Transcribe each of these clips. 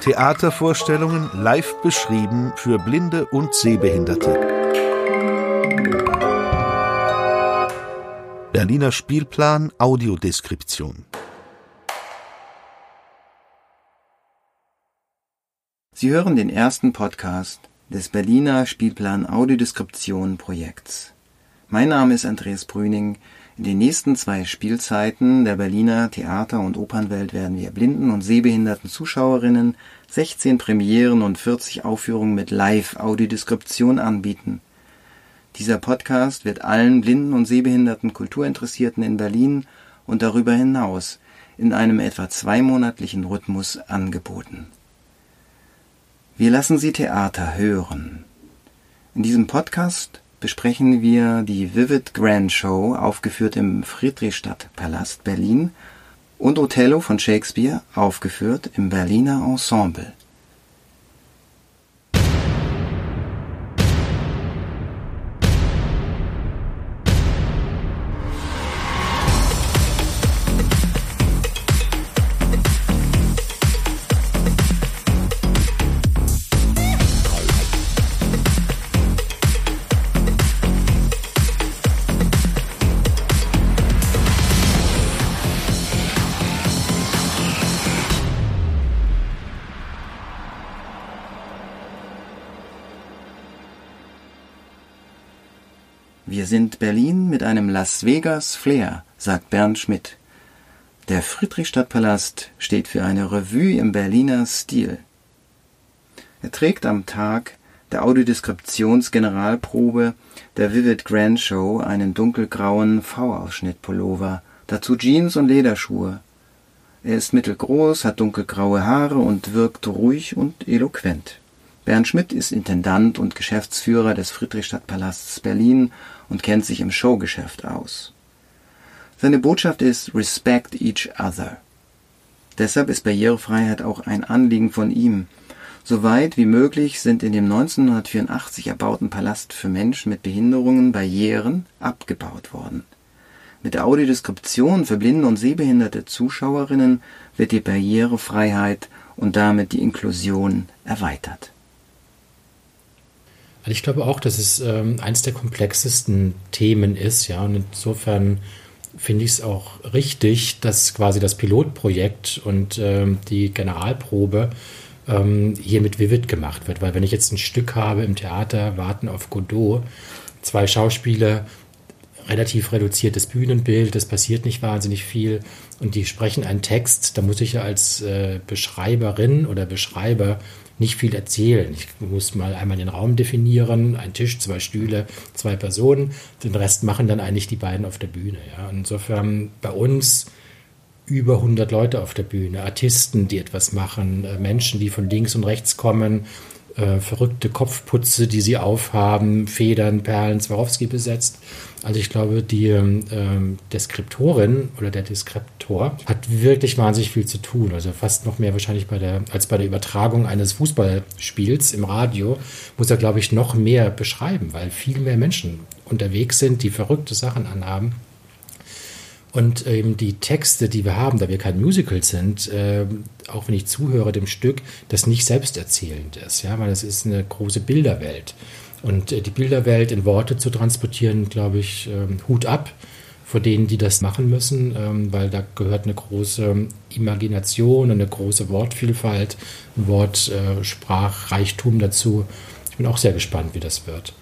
Theatervorstellungen live beschrieben für Blinde und Sehbehinderte. Berliner Spielplan Audiodeskription. Sie hören den ersten Podcast des Berliner Spielplan Audiodeskription Projekts. Mein Name ist Andreas Brüning. In den nächsten zwei Spielzeiten der Berliner Theater- und Opernwelt werden wir blinden und sehbehinderten Zuschauerinnen 16 Premieren und 40 Aufführungen mit Live-Audiodeskription anbieten. Dieser Podcast wird allen blinden und sehbehinderten Kulturinteressierten in Berlin und darüber hinaus in einem etwa zweimonatlichen Rhythmus angeboten. Wir lassen Sie Theater hören. In diesem Podcast besprechen wir die Vivid Grand Show, aufgeführt im Friedrichstadtpalast Berlin, und Othello von Shakespeare, aufgeführt im Berliner Ensemble. Sind Berlin mit einem Las Vegas Flair, sagt Bernd Schmidt. Der Friedrichstadtpalast steht für eine Revue im Berliner Stil. Er trägt am Tag der Audiodeskriptionsgeneralprobe der Vivid Grand Show einen dunkelgrauen V-Ausschnitt-Pullover, dazu Jeans und Lederschuhe. Er ist mittelgroß, hat dunkelgraue Haare und wirkt ruhig und eloquent. Bernd Schmidt ist Intendant und Geschäftsführer des Friedrichstadtpalasts Berlin und kennt sich im Showgeschäft aus. Seine Botschaft ist Respect each other. Deshalb ist Barrierefreiheit auch ein Anliegen von ihm. Soweit wie möglich sind in dem 1984 erbauten Palast für Menschen mit Behinderungen Barrieren abgebaut worden. Mit der Audiodeskription für blinde und sehbehinderte Zuschauerinnen wird die Barrierefreiheit und damit die Inklusion erweitert. Also ich glaube auch, dass es ähm, eines der komplexesten Themen ist, ja, und insofern finde ich es auch richtig, dass quasi das Pilotprojekt und ähm, die Generalprobe ähm, hier mit Vivid gemacht wird. Weil wenn ich jetzt ein Stück habe im Theater, Warten auf Godot, zwei Schauspieler, relativ reduziertes Bühnenbild, es passiert nicht wahnsinnig viel und die sprechen einen Text, da muss ich ja als äh, Beschreiberin oder Beschreiber nicht viel erzählen. Ich muss mal einmal den Raum definieren, ein Tisch, zwei Stühle, zwei Personen. Den Rest machen dann eigentlich die beiden auf der Bühne. Ja. Insofern bei uns über 100 Leute auf der Bühne, Artisten, die etwas machen, äh, Menschen, die von links und rechts kommen, äh, verrückte Kopfputze, die sie aufhaben, Federn, Perlen, Swarovski besetzt. Also ich glaube, die ähm, Deskriptorin oder der Deskriptor hat wirklich wahnsinnig viel zu tun. Also fast noch mehr wahrscheinlich bei der, als bei der Übertragung eines Fußballspiels im Radio, muss er, glaube ich, noch mehr beschreiben, weil viel mehr Menschen unterwegs sind, die verrückte Sachen anhaben. Und eben die Texte, die wir haben, da wir kein Musical sind, äh, auch wenn ich zuhöre dem Stück, das nicht selbsterzählend ist, ja, weil es ist eine große Bilderwelt. Und äh, die Bilderwelt in Worte zu transportieren, glaube ich, äh, Hut ab vor denen, die das machen müssen, ähm, weil da gehört eine große Imagination, eine große Wortvielfalt, ein Wortsprachreichtum dazu. Ich bin auch sehr gespannt, wie das wird.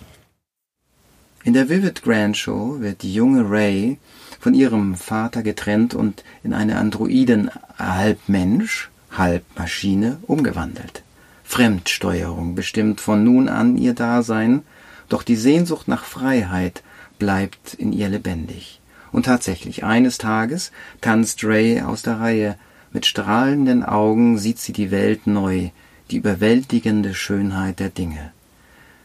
In der Vivid Grand Show wird die junge Ray von ihrem Vater getrennt und in eine Androiden halb Mensch, halb Maschine umgewandelt. Fremdsteuerung bestimmt von nun an ihr Dasein, doch die Sehnsucht nach Freiheit bleibt in ihr lebendig. Und tatsächlich, eines Tages tanzt Ray aus der Reihe, mit strahlenden Augen sieht sie die Welt neu, die überwältigende Schönheit der Dinge.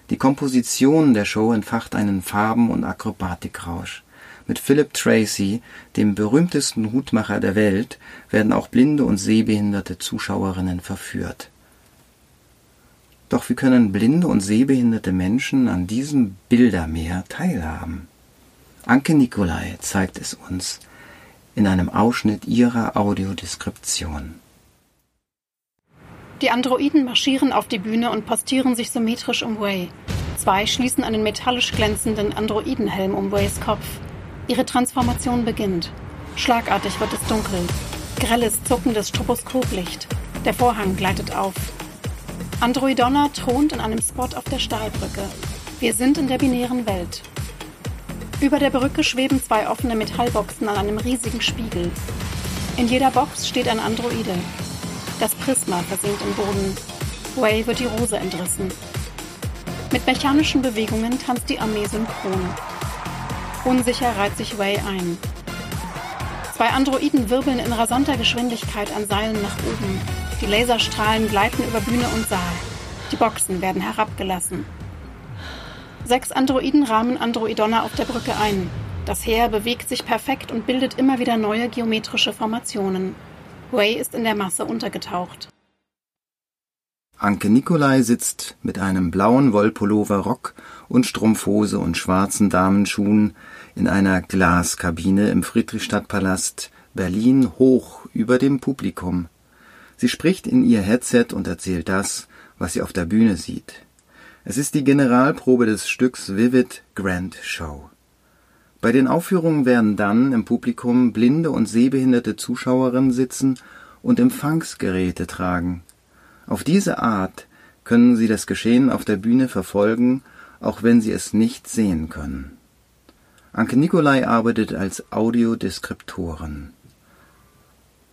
Die Komposition der Show entfacht einen Farben- und Akrobatikrausch. Mit Philip Tracy, dem berühmtesten Hutmacher der Welt, werden auch blinde und sehbehinderte Zuschauerinnen verführt. Doch wie können blinde und sehbehinderte Menschen an diesem Bildermeer teilhaben? Anke Nicolai zeigt es uns. in einem Ausschnitt ihrer Audiodeskription. Die Androiden marschieren auf die Bühne und postieren sich symmetrisch um Way. Zwei schließen einen metallisch glänzenden Androidenhelm um Ways Kopf. Ihre Transformation beginnt. Schlagartig wird es dunkel. Grelles, zuckendes Stroboskoplicht. Der Vorhang gleitet auf. Androidonna thront in einem Spot auf der Stahlbrücke. Wir sind in der binären Welt. Über der Brücke schweben zwei offene Metallboxen an einem riesigen Spiegel. In jeder Box steht ein Androide. Das Prisma versinkt im Boden. Way wird die Rose entrissen. Mit mechanischen Bewegungen tanzt die Armee synchron. Unsicher reiht sich Way ein. Zwei Androiden wirbeln in rasanter Geschwindigkeit an Seilen nach oben. Die Laserstrahlen gleiten über Bühne und Saal. Die Boxen werden herabgelassen. Sechs Androiden rahmen Androidonna auf der Brücke ein. Das Heer bewegt sich perfekt und bildet immer wieder neue geometrische Formationen. Way ist in der Masse untergetaucht. Anke Nikolai sitzt mit einem blauen Wollpullover Rock und Strumpfhose und schwarzen Damenschuhen in einer Glaskabine im Friedrichstadtpalast Berlin hoch über dem Publikum. Sie spricht in ihr Headset und erzählt das, was sie auf der Bühne sieht. Es ist die Generalprobe des Stücks Vivid Grand Show. Bei den Aufführungen werden dann im Publikum blinde und sehbehinderte Zuschauerinnen sitzen und Empfangsgeräte tragen. Auf diese Art können sie das Geschehen auf der Bühne verfolgen, auch wenn sie es nicht sehen können. Anke Nikolai arbeitet als Audiodeskriptorin.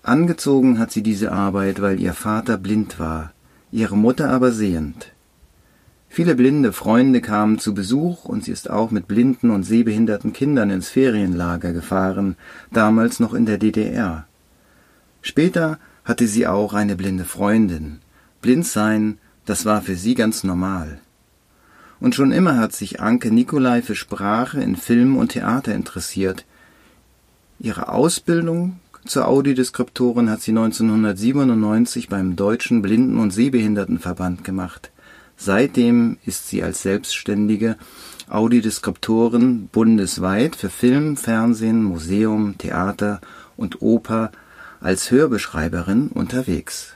Angezogen hat sie diese Arbeit, weil ihr Vater blind war, ihre Mutter aber sehend. Viele blinde Freunde kamen zu Besuch und sie ist auch mit blinden und sehbehinderten Kindern ins Ferienlager gefahren, damals noch in der DDR. Später hatte sie auch eine blinde Freundin. Blind sein, das war für sie ganz normal. Und schon immer hat sich Anke Nikolai für Sprache in Film und Theater interessiert. Ihre Ausbildung zur Audiodeskriptorin hat sie 1997 beim Deutschen Blinden- und Sehbehindertenverband gemacht. Seitdem ist sie als selbstständige Audiodeskriptorin bundesweit für Film, Fernsehen, Museum, Theater und Oper als Hörbeschreiberin unterwegs.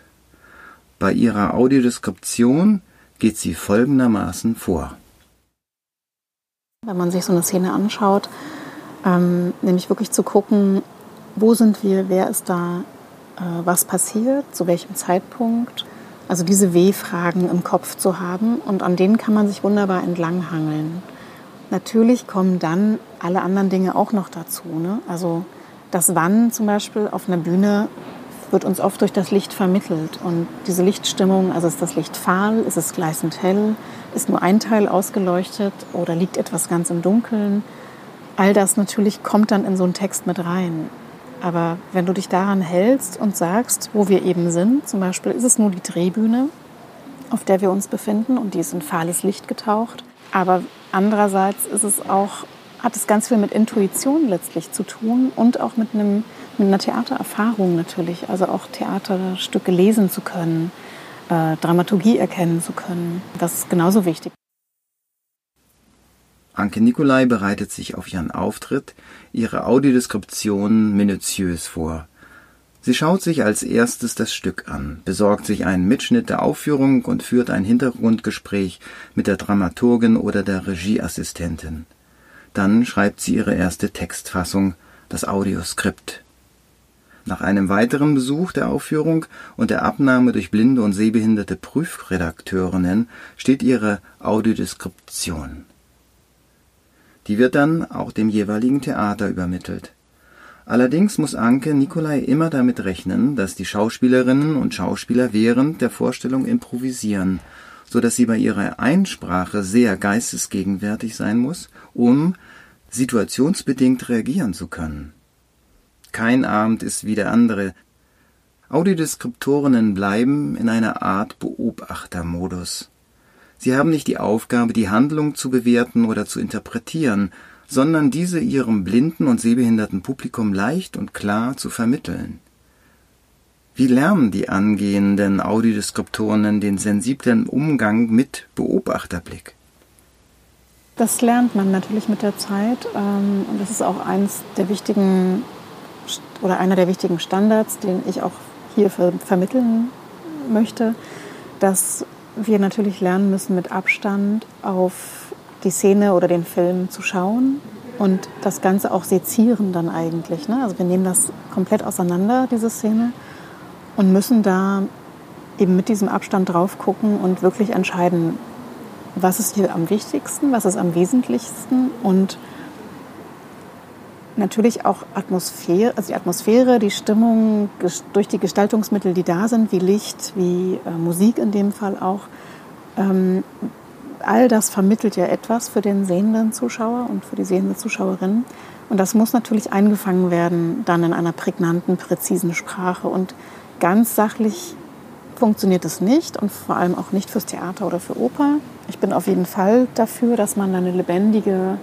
Bei ihrer Audiodeskription geht sie folgendermaßen vor. Wenn man sich so eine Szene anschaut, ähm, nämlich wirklich zu gucken, wo sind wir, wer ist da, äh, was passiert, zu welchem Zeitpunkt also diese W-Fragen im Kopf zu haben und an denen kann man sich wunderbar entlanghangeln. Natürlich kommen dann alle anderen Dinge auch noch dazu. Ne? Also das Wann zum Beispiel auf einer Bühne wird uns oft durch das Licht vermittelt. Und diese Lichtstimmung, also ist das Licht fahl, ist es gleißend hell, ist nur ein Teil ausgeleuchtet oder liegt etwas ganz im Dunkeln. All das natürlich kommt dann in so einen Text mit rein. Aber wenn du dich daran hältst und sagst, wo wir eben sind, zum Beispiel ist es nur die Drehbühne, auf der wir uns befinden und die ist in fahles Licht getaucht. Aber andererseits ist es auch, hat es ganz viel mit Intuition letztlich zu tun und auch mit, einem, mit einer Theatererfahrung natürlich. Also auch Theaterstücke lesen zu können, äh, Dramaturgie erkennen zu können. Das ist genauso wichtig. Anke Nikolai bereitet sich auf ihren Auftritt, ihre Audiodeskription minutiös vor. Sie schaut sich als erstes das Stück an, besorgt sich einen Mitschnitt der Aufführung und führt ein Hintergrundgespräch mit der Dramaturgin oder der Regieassistentin. Dann schreibt sie ihre erste Textfassung, das Audioskript. Nach einem weiteren Besuch der Aufführung und der Abnahme durch blinde und sehbehinderte Prüfredakteurinnen steht ihre Audiodeskription. Die wird dann auch dem jeweiligen Theater übermittelt. Allerdings muss Anke Nikolai immer damit rechnen, dass die Schauspielerinnen und Schauspieler während der Vorstellung improvisieren, so dass sie bei ihrer Einsprache sehr geistesgegenwärtig sein muss, um situationsbedingt reagieren zu können. Kein Abend ist wie der andere. Audiodeskriptorinnen bleiben in einer Art Beobachtermodus. Sie haben nicht die Aufgabe, die Handlung zu bewerten oder zu interpretieren, sondern diese ihrem blinden und sehbehinderten Publikum leicht und klar zu vermitteln. Wie lernen die angehenden Audiodeskriptoren den sensiblen Umgang mit Beobachterblick? Das lernt man natürlich mit der Zeit ähm, und das ist auch eines der wichtigen oder einer der wichtigen Standards, den ich auch hier ver vermitteln möchte, dass wir natürlich lernen müssen, mit Abstand auf die Szene oder den Film zu schauen und das Ganze auch sezieren dann eigentlich. Ne? Also wir nehmen das komplett auseinander, diese Szene, und müssen da eben mit diesem Abstand drauf gucken und wirklich entscheiden, was ist hier am wichtigsten, was ist am wesentlichsten und natürlich auch Atmosphäre, also die Atmosphäre, die Stimmung durch die Gestaltungsmittel, die da sind, wie Licht, wie äh, Musik in dem Fall auch. Ähm, all das vermittelt ja etwas für den sehenden Zuschauer und für die sehende Zuschauerin. Und das muss natürlich eingefangen werden, dann in einer prägnanten, präzisen Sprache. Und ganz sachlich funktioniert es nicht und vor allem auch nicht fürs Theater oder für Oper. Ich bin auf jeden Fall dafür, dass man eine lebendige,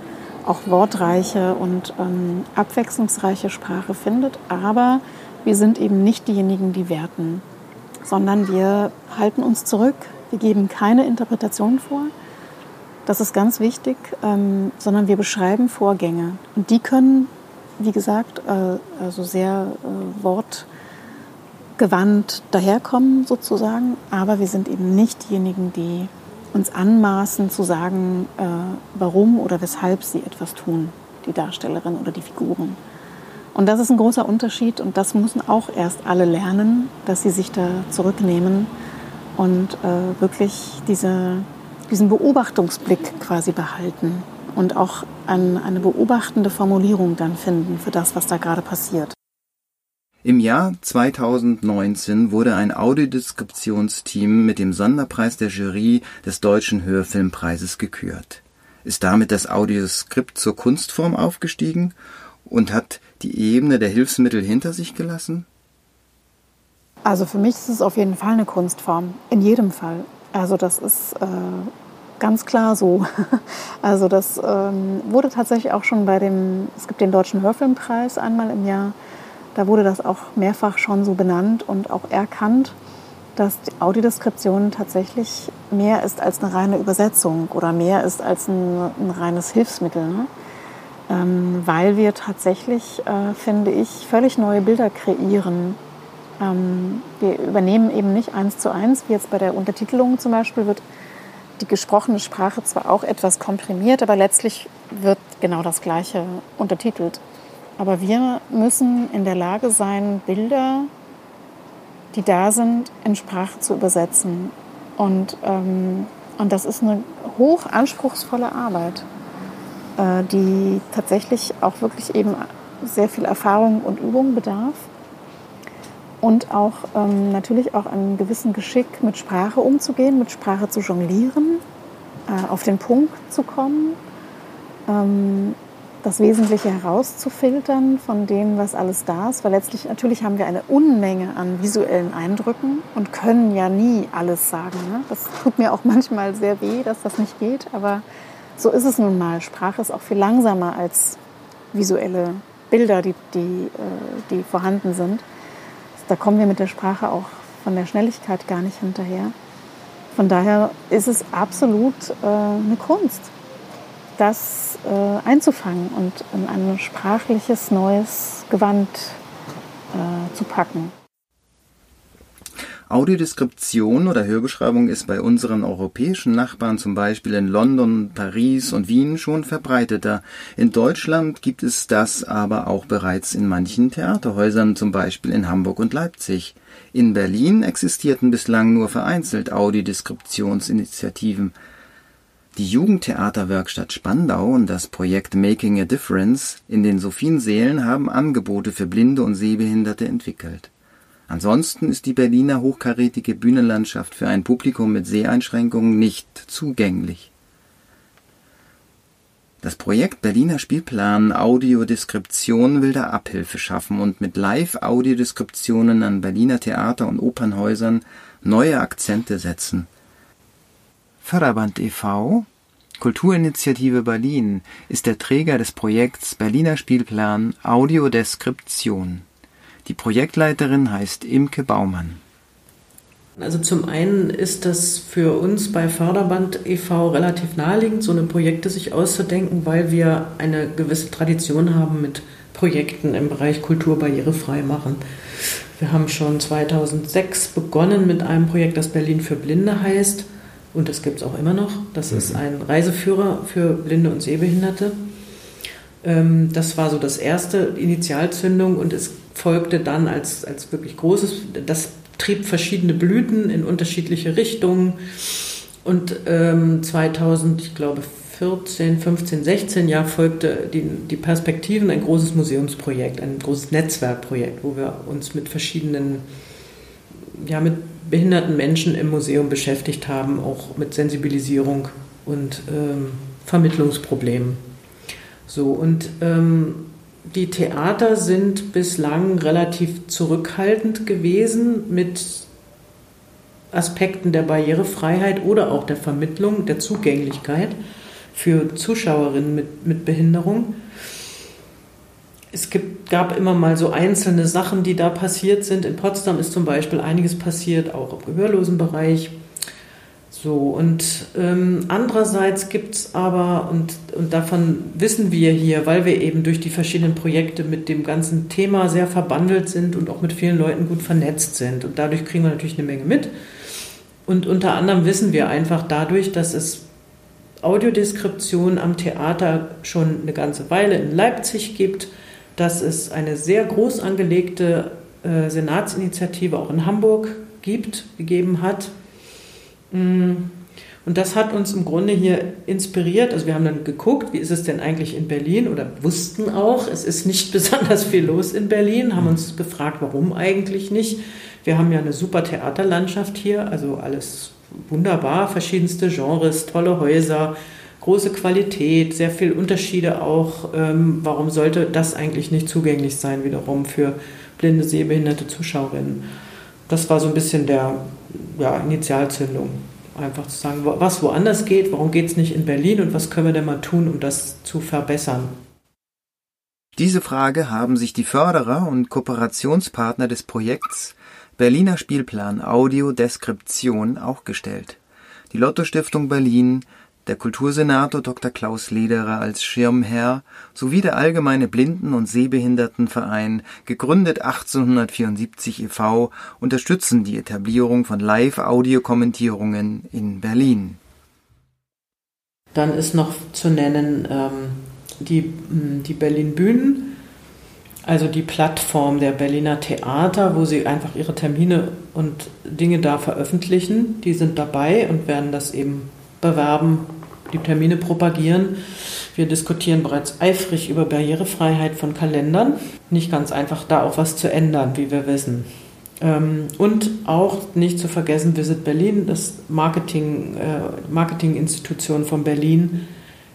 auch wortreiche und ähm, abwechslungsreiche Sprache findet. Aber wir sind eben nicht diejenigen, die werten, sondern wir halten uns zurück. Wir geben keine Interpretation vor. Das ist ganz wichtig, ähm, sondern wir beschreiben Vorgänge. Und die können, wie gesagt, äh, also sehr äh, wort gewandt daherkommen sozusagen, aber wir sind eben nicht diejenigen, die uns anmaßen zu sagen, äh, warum oder weshalb sie etwas tun, die Darstellerin oder die Figuren. Und das ist ein großer Unterschied und das müssen auch erst alle lernen, dass sie sich da zurücknehmen und äh, wirklich diese, diesen Beobachtungsblick quasi behalten und auch an eine beobachtende Formulierung dann finden für das, was da gerade passiert. Im Jahr 2019 wurde ein Audiodeskriptionsteam mit dem Sonderpreis der Jury des Deutschen Hörfilmpreises gekürt. Ist damit das Audioskript zur Kunstform aufgestiegen und hat die Ebene der Hilfsmittel hinter sich gelassen? Also für mich ist es auf jeden Fall eine Kunstform, in jedem Fall. Also das ist äh, ganz klar so. Also das ähm, wurde tatsächlich auch schon bei dem, es gibt den Deutschen Hörfilmpreis einmal im Jahr, da wurde das auch mehrfach schon so benannt und auch erkannt, dass die Audiodeskription tatsächlich mehr ist als eine reine Übersetzung oder mehr ist als ein, ein reines Hilfsmittel. Ne? Ähm, weil wir tatsächlich, äh, finde ich, völlig neue Bilder kreieren. Ähm, wir übernehmen eben nicht eins zu eins, wie jetzt bei der Untertitelung zum Beispiel wird die gesprochene Sprache zwar auch etwas komprimiert, aber letztlich wird genau das Gleiche untertitelt. Aber wir müssen in der Lage sein, Bilder, die da sind, in Sprache zu übersetzen. Und, ähm, und das ist eine hoch anspruchsvolle Arbeit, äh, die tatsächlich auch wirklich eben sehr viel Erfahrung und Übung bedarf. Und auch ähm, natürlich auch einen gewissen Geschick mit Sprache umzugehen, mit Sprache zu jonglieren, äh, auf den Punkt zu kommen. Ähm, das Wesentliche herauszufiltern von dem, was alles da ist. Weil letztlich natürlich haben wir eine Unmenge an visuellen Eindrücken und können ja nie alles sagen. Ne? Das tut mir auch manchmal sehr weh, dass das nicht geht. Aber so ist es nun mal. Sprache ist auch viel langsamer als visuelle Bilder, die, die, äh, die vorhanden sind. Da kommen wir mit der Sprache auch von der Schnelligkeit gar nicht hinterher. Von daher ist es absolut äh, eine Kunst das äh, einzufangen und in ein sprachliches neues Gewand äh, zu packen. Audiodeskription oder Hörbeschreibung ist bei unseren europäischen Nachbarn zum Beispiel in London, Paris und Wien schon verbreiteter. In Deutschland gibt es das aber auch bereits in manchen Theaterhäusern, zum Beispiel in Hamburg und Leipzig. In Berlin existierten bislang nur vereinzelt Audiodeskriptionsinitiativen. Die Jugendtheaterwerkstatt Spandau und das Projekt Making a Difference in den Sophienseelen haben Angebote für Blinde und Sehbehinderte entwickelt. Ansonsten ist die Berliner hochkarätige Bühnenlandschaft für ein Publikum mit Seheinschränkungen nicht zugänglich. Das Projekt Berliner Spielplan Audiodeskription will da Abhilfe schaffen und mit Live-Audiodeskriptionen an Berliner Theater und Opernhäusern neue Akzente setzen Förderband e.V. Kulturinitiative Berlin ist der Träger des Projekts Berliner Spielplan Audiodeskription. Die Projektleiterin heißt Imke Baumann. Also zum einen ist das für uns bei Förderband e.V. relativ naheliegend, so eine Projekte sich auszudenken, weil wir eine gewisse Tradition haben mit Projekten im Bereich Kultur barrierefrei machen. Wir haben schon 2006 begonnen mit einem Projekt, das Berlin für Blinde heißt. Und das gibt es auch immer noch. Das ist mhm. ein Reiseführer für Blinde und Sehbehinderte. Ähm, das war so das erste Initialzündung und es folgte dann als, als wirklich großes, das trieb verschiedene Blüten in unterschiedliche Richtungen. Und ähm, 2000, ich glaube, 14, 15, 16 Jahr folgte die, die Perspektiven ein großes Museumsprojekt, ein großes Netzwerkprojekt, wo wir uns mit verschiedenen, ja, mit behinderten Menschen im Museum beschäftigt haben, auch mit Sensibilisierung und ähm, Vermittlungsproblemen. So, und ähm, die Theater sind bislang relativ zurückhaltend gewesen mit Aspekten der Barrierefreiheit oder auch der Vermittlung, der Zugänglichkeit für Zuschauerinnen mit, mit Behinderung. Es gibt, gab immer mal so einzelne Sachen, die da passiert sind. In Potsdam ist zum Beispiel einiges passiert, auch im Gehörlosenbereich. So, und ähm, andererseits gibt es aber, und, und davon wissen wir hier, weil wir eben durch die verschiedenen Projekte mit dem ganzen Thema sehr verbandelt sind und auch mit vielen Leuten gut vernetzt sind. Und dadurch kriegen wir natürlich eine Menge mit. Und unter anderem wissen wir einfach dadurch, dass es Audiodeskription am Theater schon eine ganze Weile in Leipzig gibt, dass es eine sehr groß angelegte äh, Senatsinitiative auch in Hamburg gibt, gegeben hat. Mm. Und das hat uns im Grunde hier inspiriert. Also wir haben dann geguckt, wie ist es denn eigentlich in Berlin oder wussten auch, es ist nicht besonders viel los in Berlin, haben uns gefragt, warum eigentlich nicht. Wir haben ja eine super Theaterlandschaft hier, also alles wunderbar, verschiedenste Genres, tolle Häuser, große Qualität, sehr viele Unterschiede auch. Ähm, warum sollte das eigentlich nicht zugänglich sein, wiederum für blinde, sehbehinderte Zuschauerinnen? Das war so ein bisschen der ja, Initialzündung. Einfach zu sagen, was woanders geht, warum geht es nicht in Berlin und was können wir denn mal tun, um das zu verbessern? Diese Frage haben sich die Förderer und Kooperationspartner des Projekts Berliner Spielplan Audiodeskription auch gestellt. Die Lotto-Stiftung Berlin, der Kultursenator Dr. Klaus Lederer als Schirmherr sowie der Allgemeine Blinden- und Sehbehindertenverein, gegründet 1874 e.V., unterstützen die Etablierung von Live-Audiokommentierungen in Berlin. Dann ist noch zu nennen ähm, die, die Berlin Bühnen, also die Plattform der Berliner Theater, wo sie einfach ihre Termine und Dinge da veröffentlichen. Die sind dabei und werden das eben bewerben, die Termine propagieren. Wir diskutieren bereits eifrig über Barrierefreiheit von Kalendern. Nicht ganz einfach, da auch was zu ändern, wie wir wissen. Ähm, und auch nicht zu vergessen Visit Berlin, das Marketing, äh, Marketinginstitution von Berlin,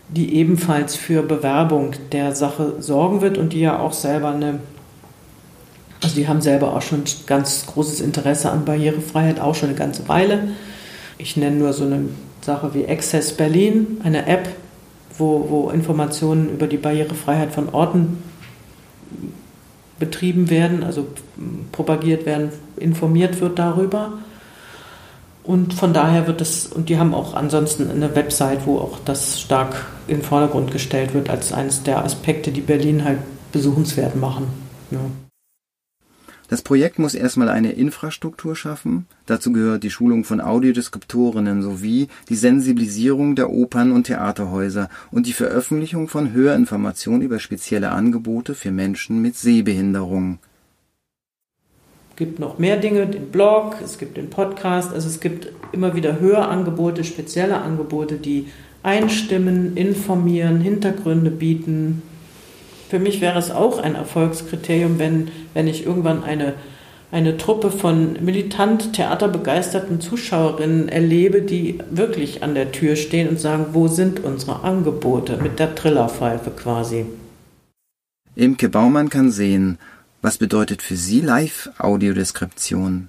die ebenfalls für Bewerbung der Sache sorgen wird und die ja auch selber eine, also die haben selber auch schon ganz großes Interesse an Barrierefreiheit, auch schon eine ganze Weile. Ich nenne nur so eine Sache wie Access Berlin, eine App, wo, wo Informationen über die Barrierefreiheit von Orten betrieben werden, also propagiert werden, informiert wird darüber. Und von daher wird es, und die haben auch ansonsten eine Website, wo auch das stark in den Vordergrund gestellt wird, als eines der Aspekte, die Berlin halt besuchenswert machen. Ja. Das Projekt muss erstmal eine Infrastruktur schaffen. Dazu gehört die Schulung von Audiodeskriptorinnen sowie die Sensibilisierung der Opern- und Theaterhäuser und die Veröffentlichung von Hörinformationen über spezielle Angebote für Menschen mit Sehbehinderung gibt noch mehr Dinge, den Blog, es gibt den Podcast, also es gibt immer wieder Hörangebote, spezielle Angebote, die einstimmen, informieren, Hintergründe bieten. Für mich wäre es auch ein Erfolgskriterium, wenn, wenn ich irgendwann eine, eine Truppe von militant theaterbegeisterten Zuschauerinnen erlebe, die wirklich an der Tür stehen und sagen, wo sind unsere Angebote mit der Trillerpfeife quasi. Imke Baumann kann sehen, was bedeutet für Sie Live-Audiodeskription?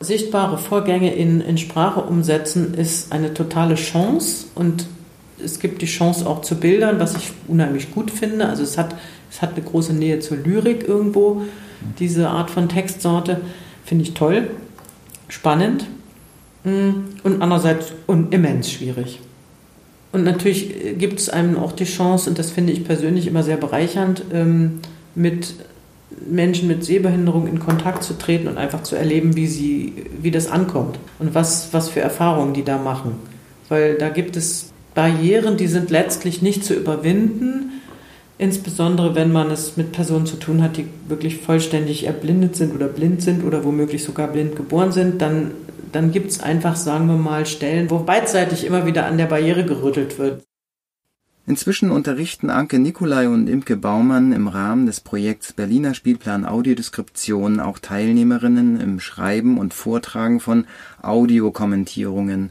Sichtbare Vorgänge in, in Sprache umsetzen ist eine totale Chance und es gibt die Chance auch zu Bildern, was ich unheimlich gut finde. Also es hat, es hat eine große Nähe zur Lyrik irgendwo, diese Art von Textsorte. Finde ich toll, spannend mm, und andererseits immens schwierig. Und natürlich äh, gibt es einem auch die Chance, und das finde ich persönlich immer sehr bereichernd, ähm, mit Menschen mit Sehbehinderung in Kontakt zu treten und einfach zu erleben, wie, sie, wie das ankommt und was, was für Erfahrungen die da machen. Weil da gibt es Barrieren, die sind letztlich nicht zu überwinden, insbesondere wenn man es mit Personen zu tun hat, die wirklich vollständig erblindet sind oder blind sind oder womöglich sogar blind geboren sind, dann, dann gibt es einfach, sagen wir mal, Stellen, wo beidseitig immer wieder an der Barriere gerüttelt wird. Inzwischen unterrichten Anke Nikolai und Imke Baumann im Rahmen des Projekts Berliner Spielplan Audiodeskription auch Teilnehmerinnen im Schreiben und Vortragen von Audiokommentierungen.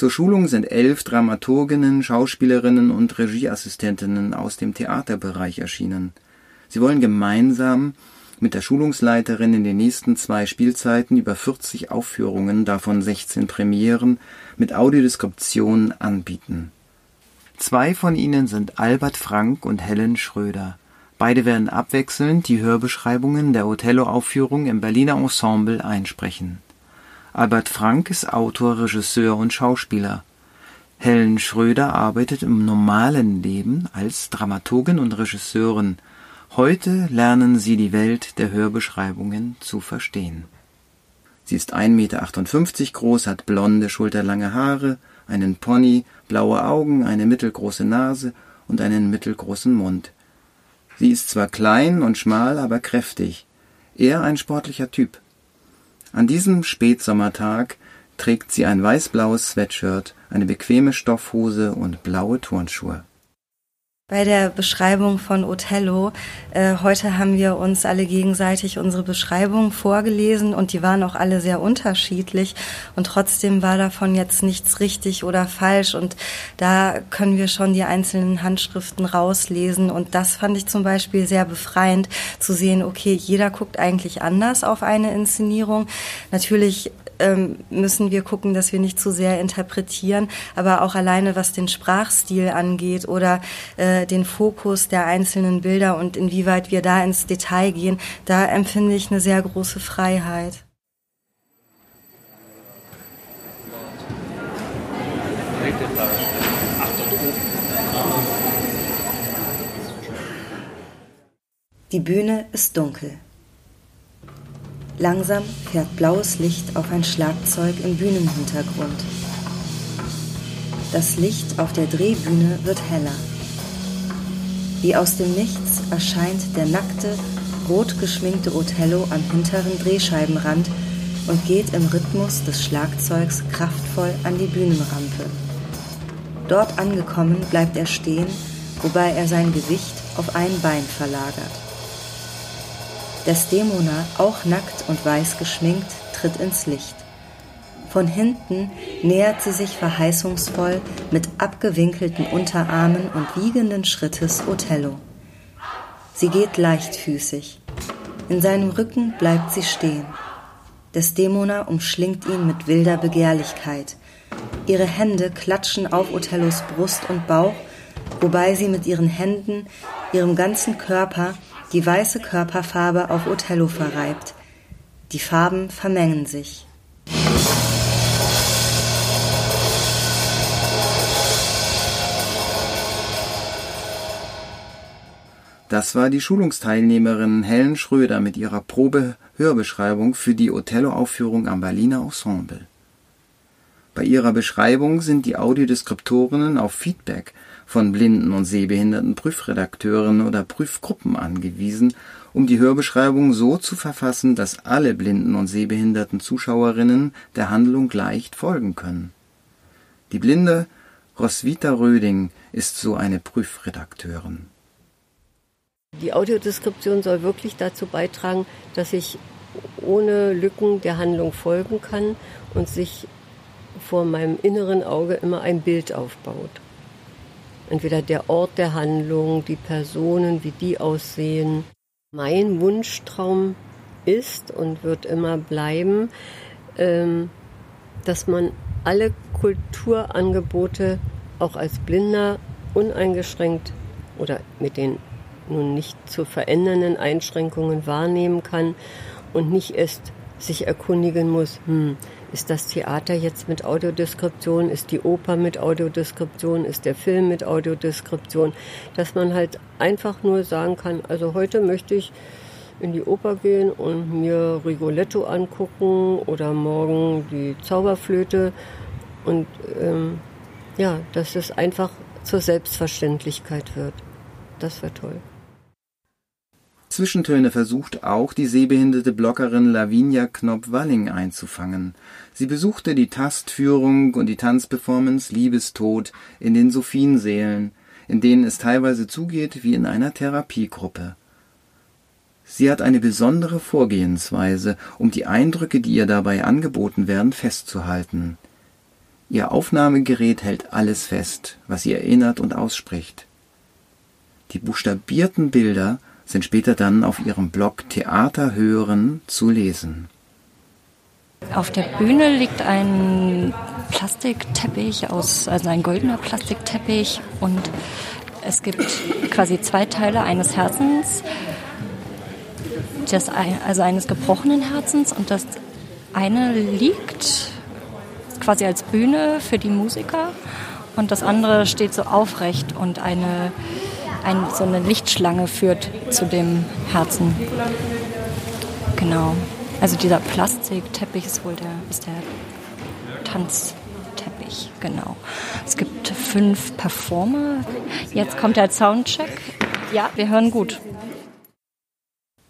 Zur Schulung sind elf Dramaturginnen, Schauspielerinnen und Regieassistentinnen aus dem Theaterbereich erschienen. Sie wollen gemeinsam mit der Schulungsleiterin in den nächsten zwei Spielzeiten über 40 Aufführungen, davon 16 Premieren, mit Audiodeskription anbieten Zwei von ihnen sind Albert Frank und Helen Schröder. Beide werden abwechselnd die Hörbeschreibungen der Othello-Aufführung im Berliner Ensemble einsprechen. Albert Frank ist Autor, Regisseur und Schauspieler. Helen Schröder arbeitet im normalen Leben als Dramaturgin und Regisseurin. Heute lernen sie die Welt der Hörbeschreibungen zu verstehen. Sie ist 1,58 Meter groß, hat blonde, schulterlange Haare, einen Pony, blaue Augen, eine mittelgroße Nase und einen mittelgroßen Mund. Sie ist zwar klein und schmal, aber kräftig, eher ein sportlicher Typ. An diesem Spätsommertag trägt sie ein weißblaues Sweatshirt, eine bequeme Stoffhose und blaue Turnschuhe bei der Beschreibung von Othello. Äh, heute haben wir uns alle gegenseitig unsere Beschreibungen vorgelesen und die waren auch alle sehr unterschiedlich und trotzdem war davon jetzt nichts richtig oder falsch und da können wir schon die einzelnen Handschriften rauslesen und das fand ich zum Beispiel sehr befreiend zu sehen, okay, jeder guckt eigentlich anders auf eine Inszenierung. Natürlich ähm, müssen wir gucken, dass wir nicht zu sehr interpretieren, aber auch alleine was den Sprachstil angeht oder äh, den Fokus der einzelnen Bilder und inwieweit wir da ins Detail gehen, da empfinde ich eine sehr große Freiheit. Die Bühne ist dunkel. Langsam fährt blaues Licht auf ein Schlagzeug im Bühnenhintergrund. Das Licht auf der Drehbühne wird heller. Wie aus dem Nichts erscheint der nackte, rot geschminkte Othello am hinteren Drehscheibenrand und geht im Rhythmus des Schlagzeugs kraftvoll an die Bühnenrampe. Dort angekommen bleibt er stehen, wobei er sein Gewicht auf ein Bein verlagert. Desdemona, auch nackt und weiß geschminkt, tritt ins Licht. Von hinten nähert sie sich verheißungsvoll mit abgewinkelten Unterarmen und wiegenden Schrittes Othello. Sie geht leichtfüßig. In seinem Rücken bleibt sie stehen. Desdemona umschlingt ihn mit wilder Begehrlichkeit. Ihre Hände klatschen auf Othellos Brust und Bauch, wobei sie mit ihren Händen, ihrem ganzen Körper die weiße Körperfarbe auf Othello verreibt. Die Farben vermengen sich. Das war die Schulungsteilnehmerin Helen Schröder mit ihrer Probe-Hörbeschreibung für die Othello-Aufführung am Berliner Ensemble. Bei ihrer Beschreibung sind die Audiodeskriptorinnen auf Feedback von blinden und sehbehinderten Prüfredakteuren oder Prüfgruppen angewiesen, um die Hörbeschreibung so zu verfassen, dass alle blinden und sehbehinderten Zuschauerinnen der Handlung leicht folgen können. Die blinde Roswitha Röding ist so eine Prüfredakteurin. Die Audiodeskription soll wirklich dazu beitragen, dass ich ohne Lücken der Handlung folgen kann und sich vor meinem inneren Auge immer ein Bild aufbaut. Entweder der Ort der Handlung, die Personen, wie die aussehen. Mein Wunschtraum ist und wird immer bleiben, ähm, dass man alle Kulturangebote auch als Blinder uneingeschränkt oder mit den nun nicht zu verändernden Einschränkungen wahrnehmen kann und nicht erst sich erkundigen muss, hm, ist das Theater jetzt mit Audiodeskription, ist die Oper mit Audiodeskription, ist der Film mit Audiodeskription, dass man halt einfach nur sagen kann, also heute möchte ich in die Oper gehen und mir Rigoletto angucken oder morgen die Zauberflöte und ähm, ja, dass es einfach zur Selbstverständlichkeit wird. Das wäre toll. Zwischentöne versucht auch die sehbehinderte Bloggerin Lavinia Knopp-Walling einzufangen. Sie besuchte die Tastführung und die Tanzperformance Liebestod in den Sophienseelen, in denen es teilweise zugeht wie in einer Therapiegruppe. Sie hat eine besondere Vorgehensweise, um die Eindrücke, die ihr dabei angeboten werden, festzuhalten. Ihr Aufnahmegerät hält alles fest, was sie erinnert und ausspricht. Die buchstabierten Bilder sind später dann auf ihrem Blog Theater hören zu lesen. Auf der Bühne liegt ein Plastikteppich aus, also ein goldener Plastikteppich und es gibt quasi zwei Teile eines Herzens, das, also eines gebrochenen Herzens und das eine liegt quasi als Bühne für die Musiker und das andere steht so aufrecht und eine ein, so eine Lichtschlange führt zu dem Herzen. Genau. Also dieser Plastikteppich ist wohl der, ist der Tanzteppich, genau. Es gibt fünf Performer. Jetzt kommt der Soundcheck. Ja, wir hören gut.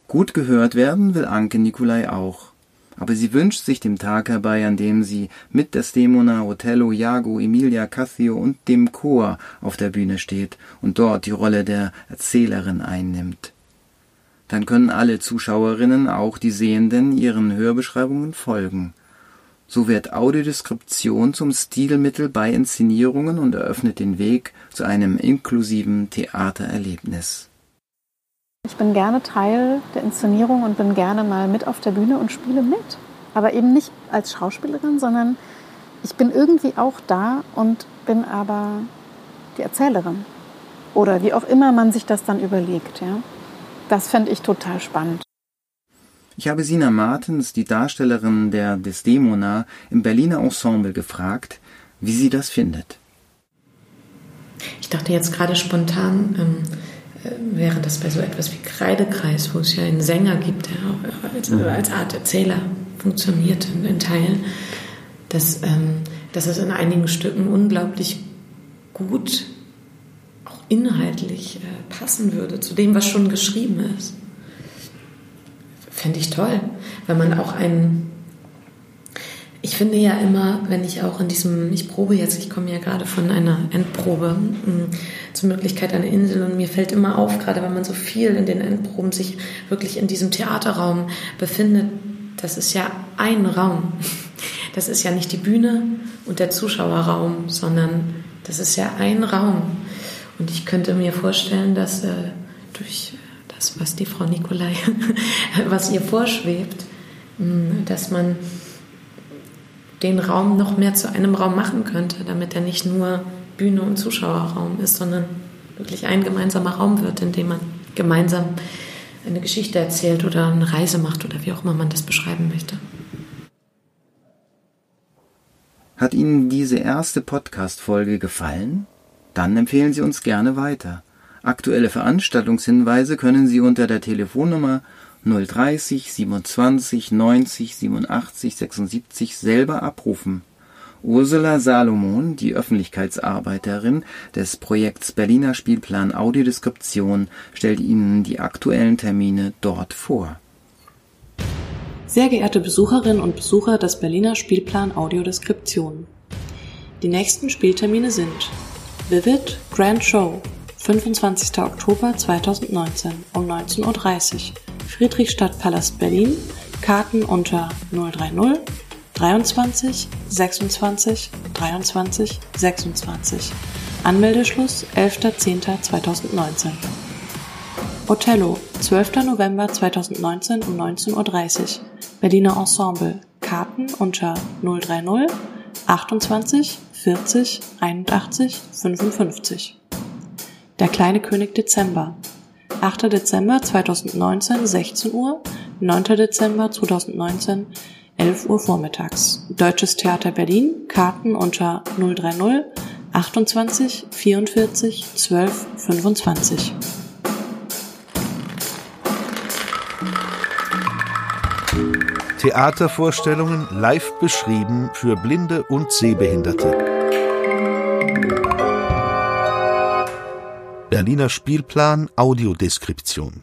Gut gehört werden will Anke Nikolai auch aber sie wünscht sich den Tag herbei, an dem sie mit Desdemona, Othello, Iago, Emilia, Cassio und dem Chor auf der Bühne steht und dort die Rolle der Erzählerin einnimmt. Dann können alle Zuschauerinnen, auch die Sehenden, ihren Hörbeschreibungen folgen. So wird Audiodeskription zum Stilmittel bei Inszenierungen und eröffnet den Weg zu einem inklusiven Theatererlebnis. Ich bin gerne Teil der Inszenierung und bin gerne mal mit auf der Bühne und spiele mit. Aber eben nicht als Schauspielerin, sondern ich bin irgendwie auch da und bin aber die Erzählerin. Oder wie auch immer man sich das dann überlegt. Ja? Das fände ich total spannend. Ich habe Sina Martens, die Darstellerin der Desdemona, im Berliner Ensemble gefragt, wie sie das findet. Ich dachte jetzt gerade spontan, ähm, wäre das bei so etwas wie Kreidekreis, wo es ja einen Sänger gibt, der als, mhm. als Art Erzähler funktioniert in, in Teilen, dass, ähm, dass es in einigen Stücken unglaublich gut, auch inhaltlich äh, passen würde zu dem, was schon geschrieben ist. Fände ich toll, weil man auch einen ich finde ja immer, wenn ich auch in diesem, ich probe jetzt, ich komme ja gerade von einer Endprobe hm, zur Möglichkeit einer Insel und mir fällt immer auf, gerade wenn man so viel in den Endproben sich wirklich in diesem Theaterraum befindet, das ist ja ein Raum. Das ist ja nicht die Bühne und der Zuschauerraum, sondern das ist ja ein Raum. Und ich könnte mir vorstellen, dass äh, durch das, was die Frau Nikolai, was ihr vorschwebt, hm, dass man den Raum noch mehr zu einem Raum machen könnte, damit er nicht nur Bühne und Zuschauerraum ist, sondern wirklich ein gemeinsamer Raum wird, in dem man gemeinsam eine Geschichte erzählt oder eine Reise macht oder wie auch immer man das beschreiben möchte. Hat Ihnen diese erste Podcast-Folge gefallen? Dann empfehlen Sie uns gerne weiter. Aktuelle Veranstaltungshinweise können Sie unter der Telefonnummer 030 27 90 87 76 selber abrufen. Ursula Salomon, die Öffentlichkeitsarbeiterin des Projekts Berliner Spielplan Audiodeskription, stellt Ihnen die aktuellen Termine dort vor. Sehr geehrte Besucherinnen und Besucher des Berliner Spielplan Audiodeskription. Die nächsten Spieltermine sind Vivid Grand Show 25. Oktober 2019 um 19.30 Uhr Friedrichstadtpalast Berlin, Karten unter 030 23 26 23 26. Anmeldeschluss 11.10.2019. Othello, 12. November 2019 um 19.30 Uhr. Berliner Ensemble. Karten unter 030 28 40 81 55. Der kleine König Dezember. 8. Dezember 2019 16 Uhr, 9. Dezember 2019 11 Uhr vormittags. Deutsches Theater Berlin, Karten unter 030 28 44 12 25. Theatervorstellungen live beschrieben für Blinde und Sehbehinderte. Berliner Spielplan Audiodeskription